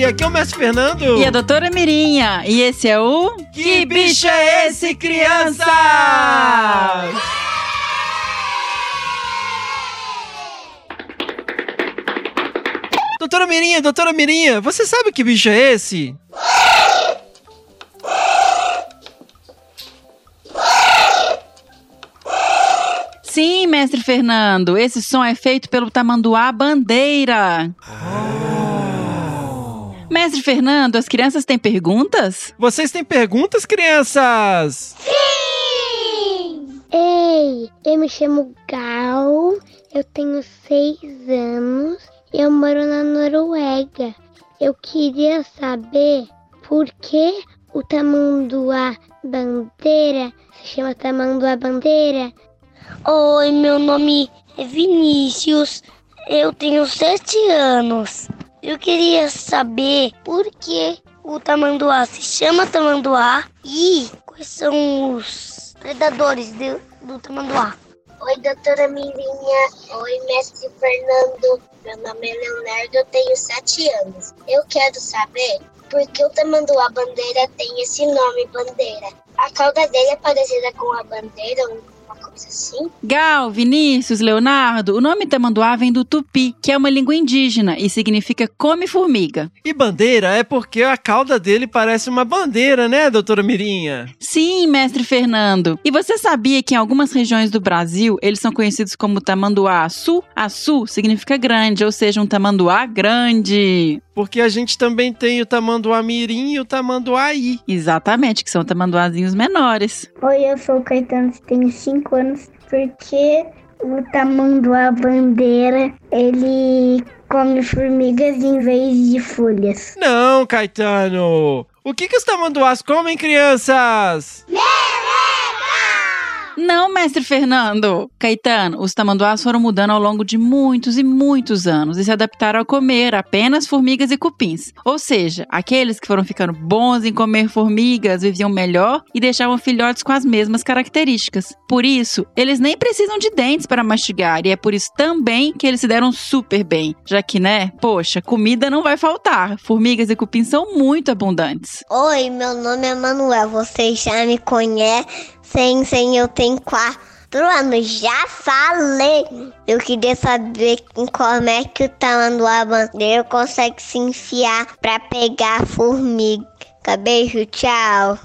E aqui é o Mestre Fernando. E a doutora Mirinha. E esse é o. Que, que bicho é esse, crianças? Doutora Mirinha, doutora Mirinha, você sabe que bicho é esse? Sim, mestre Fernando, esse som é feito pelo tamanduá bandeira. Oh. Mestre Fernando, as crianças têm perguntas? Vocês têm perguntas, crianças? Sim! Ei, eu me chamo Gal, eu tenho seis anos eu moro na Noruega. Eu queria saber por que o tamanduá bandeira se chama tamanduá bandeira. Oi, meu nome é Vinícius. Eu tenho sete anos. Eu queria saber por que o tamanduá se chama tamanduá e quais são os predadores do, do tamanduá. Oi, doutora Mirinha. Oi, mestre Fernando. Meu nome é Leonardo, eu tenho 7 anos. Eu quero saber por que o tamanduá bandeira tem esse nome, bandeira. A cauda dele é parecida com a bandeira, coisa assim? Gal, Vinícius, Leonardo, o nome tamanduá vem do tupi, que é uma língua indígena e significa come formiga. E bandeira é porque a cauda dele parece uma bandeira, né, doutora Mirinha? Sim, mestre Fernando. E você sabia que em algumas regiões do Brasil eles são conhecidos como tamanduá açu? Açu significa grande, ou seja, um tamanduá grande. Porque a gente também tem o tamanduá mirim e o tamanduaí. Exatamente, que são tamanduazinhos menores. Oi, eu sou o Caetano, tenho 5 anos. Porque o tamanduá bandeira, ele come formigas em vez de folhas? Não, Caetano! O que, que os tamanduás comem, crianças? Não, mestre Fernando. Caetano, os tamanduás foram mudando ao longo de muitos e muitos anos e se adaptaram a comer apenas formigas e cupins. Ou seja, aqueles que foram ficando bons em comer formigas viviam melhor e deixavam filhotes com as mesmas características. Por isso, eles nem precisam de dentes para mastigar e é por isso também que eles se deram super bem, já que, né, poxa, comida não vai faltar. Formigas e cupins são muito abundantes. Oi, meu nome é Manuel, vocês já me conhecem Sim, sim, eu tenho quatro anos. Já falei. Eu queria saber como é que o tamanduá bandeira consegue se enfiar para pegar a formiga. Beijo, tchau.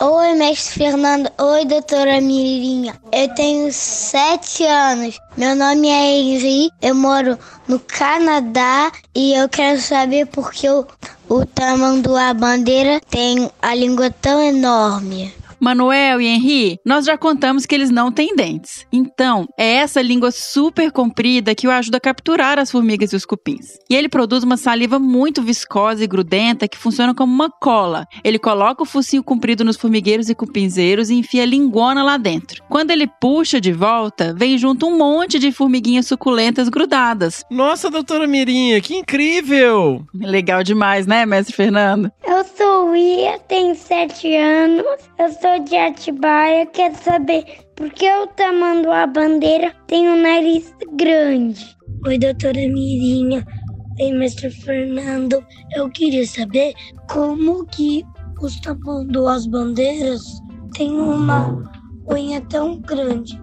Oi, mestre Fernando. Oi, doutora Mirinha. Eu tenho sete anos. Meu nome é Henri. Eu moro no Canadá e eu quero saber por que o, o tamanduá bandeira tem a língua tão enorme. Manuel e Henri, nós já contamos que eles não têm dentes. Então, é essa língua super comprida que o ajuda a capturar as formigas e os cupins. E ele produz uma saliva muito viscosa e grudenta que funciona como uma cola. Ele coloca o focinho comprido nos formigueiros e cupinzeiros e enfia a lingona lá dentro. Quando ele puxa de volta, vem junto um monte de formiguinhas suculentas grudadas. Nossa, doutora Mirinha, que incrível! Legal demais, né, mestre Fernando? Eu sou Ia, tenho sete anos. Eu sou sou de Atibaia, quero saber por que o tamanduá bandeira tem um nariz grande. Oi, doutora Mirinha. Oi, mestre Fernando. Eu queria saber como que os tamanduás bandeiras têm uma unha tão grande.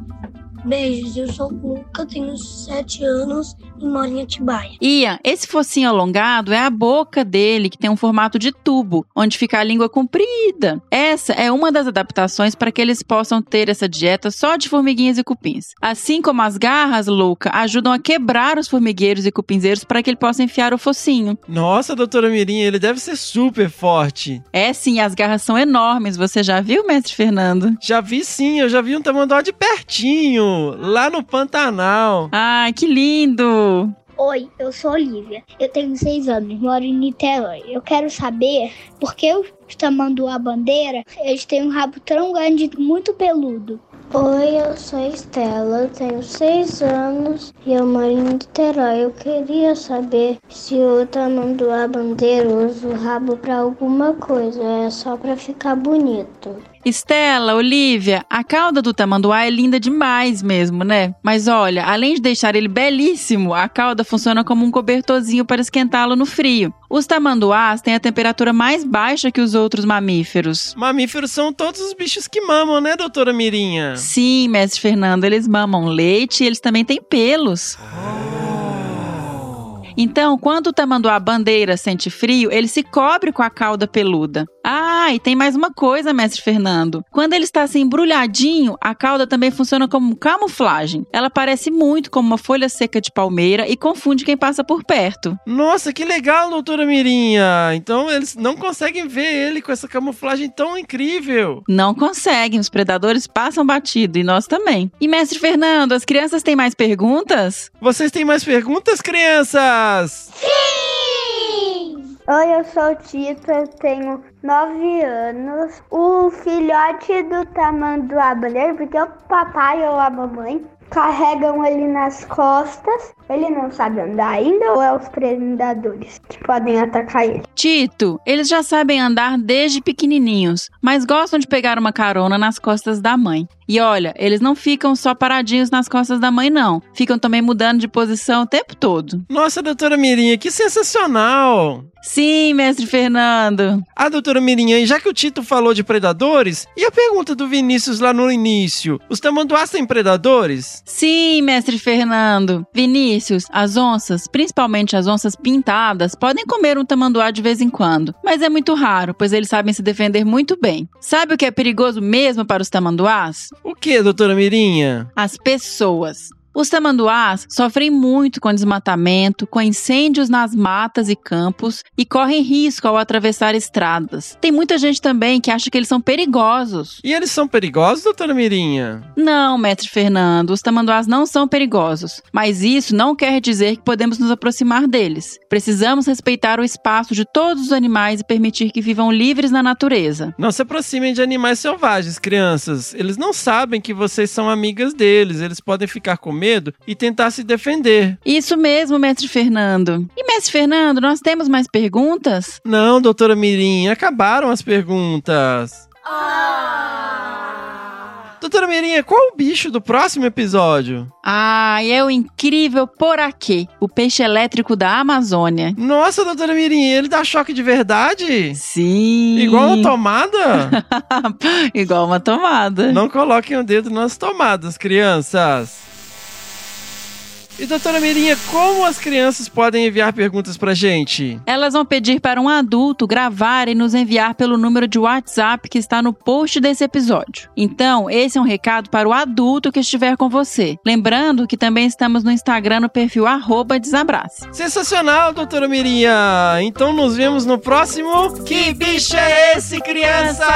Beijos, eu sou o Luca, tenho 7 anos e moro em Atibaia. Ian, esse focinho alongado é a boca dele, que tem um formato de tubo, onde fica a língua comprida. Essa é uma das adaptações para que eles possam ter essa dieta só de formiguinhas e cupins. Assim como as garras, Luca, ajudam a quebrar os formigueiros e cupinzeiros para que ele possa enfiar o focinho. Nossa, doutora Mirinha, ele deve ser super forte. É sim, as garras são enormes. Você já viu, mestre Fernando? Já vi sim, eu já vi um tamanduá de pertinho lá no Pantanal. Ah, que lindo! Oi, eu sou Olivia. Eu tenho seis anos, moro em Niterói. Eu quero saber por que os tamanduá bandeira eles têm um rabo tão grande e muito peludo. Oi, eu sou Estela, eu tenho seis anos e eu moro em Niterói. Eu queria saber se o tamanduá bandeira usa o rabo para alguma coisa, é só para ficar bonito. Estela, Olivia, a cauda do tamanduá é linda demais mesmo, né? Mas olha, além de deixar ele belíssimo, a cauda funciona como um cobertorzinho para esquentá-lo no frio. Os tamanduás têm a temperatura mais baixa que os outros mamíferos. Mamíferos são todos os bichos que mamam, né, doutora Mirinha? Sim, mestre Fernando, eles mamam leite e eles também têm pelos. Então, quando o tamanduá bandeira sente frio, ele se cobre com a cauda peluda. Ah, e tem mais uma coisa, mestre Fernando. Quando ele está assim embrulhadinho, a cauda também funciona como camuflagem. Ela parece muito como uma folha seca de palmeira e confunde quem passa por perto. Nossa, que legal, doutora Mirinha! Então eles não conseguem ver ele com essa camuflagem tão incrível. Não conseguem, os predadores passam batido e nós também. E mestre Fernando, as crianças têm mais perguntas? Vocês têm mais perguntas, crianças? Oi, eu sou Tita, tenho 9 anos. O filhote do tamanduá bandeira, porque o papai ou a mamãe carregam ele nas costas. Ele não sabe andar ainda ou é os predadores que podem atacar ele? Tito, eles já sabem andar desde pequenininhos, mas gostam de pegar uma carona nas costas da mãe. E olha, eles não ficam só paradinhos nas costas da mãe, não. Ficam também mudando de posição o tempo todo. Nossa, doutora Mirinha, que sensacional! Sim, mestre Fernando. Ah, doutora Mirinha, já que o Tito falou de predadores, e a pergunta do Vinícius lá no início? Os tamanduás têm predadores? Sim, mestre Fernando. Vinícius, as onças, principalmente as onças pintadas, podem comer um tamanduá de vez em quando, mas é muito raro, pois eles sabem se defender muito bem. Sabe o que é perigoso mesmo para os tamanduás? O que, doutora Mirinha? As pessoas. Os tamanduás sofrem muito com desmatamento, com incêndios nas matas e campos e correm risco ao atravessar estradas. Tem muita gente também que acha que eles são perigosos. E eles são perigosos, doutora Mirinha? Não, mestre Fernando, os tamanduás não são perigosos. Mas isso não quer dizer que podemos nos aproximar deles. Precisamos respeitar o espaço de todos os animais e permitir que vivam livres na natureza. Não se aproximem de animais selvagens, crianças. Eles não sabem que vocês são amigas deles. Eles podem ficar com medo e tentar se defender. Isso mesmo, mestre Fernando. E mestre Fernando, nós temos mais perguntas? Não, doutora Mirim, acabaram as perguntas. Doutora Mirinha, qual o bicho do próximo episódio? Ah, é o incrível Poraquê, o peixe elétrico da Amazônia. Nossa, doutora Mirinha, ele dá choque de verdade? Sim. Igual uma tomada? Igual uma tomada. Não coloquem o dedo nas tomadas, crianças. E doutora Mirinha, como as crianças podem enviar perguntas pra gente? Elas vão pedir para um adulto gravar e nos enviar pelo número de WhatsApp que está no post desse episódio. Então, esse é um recado para o adulto que estiver com você. Lembrando que também estamos no Instagram no perfil desabrace. Sensacional, doutora Mirinha! Então nos vemos no próximo Que Bicho é Esse, crianças?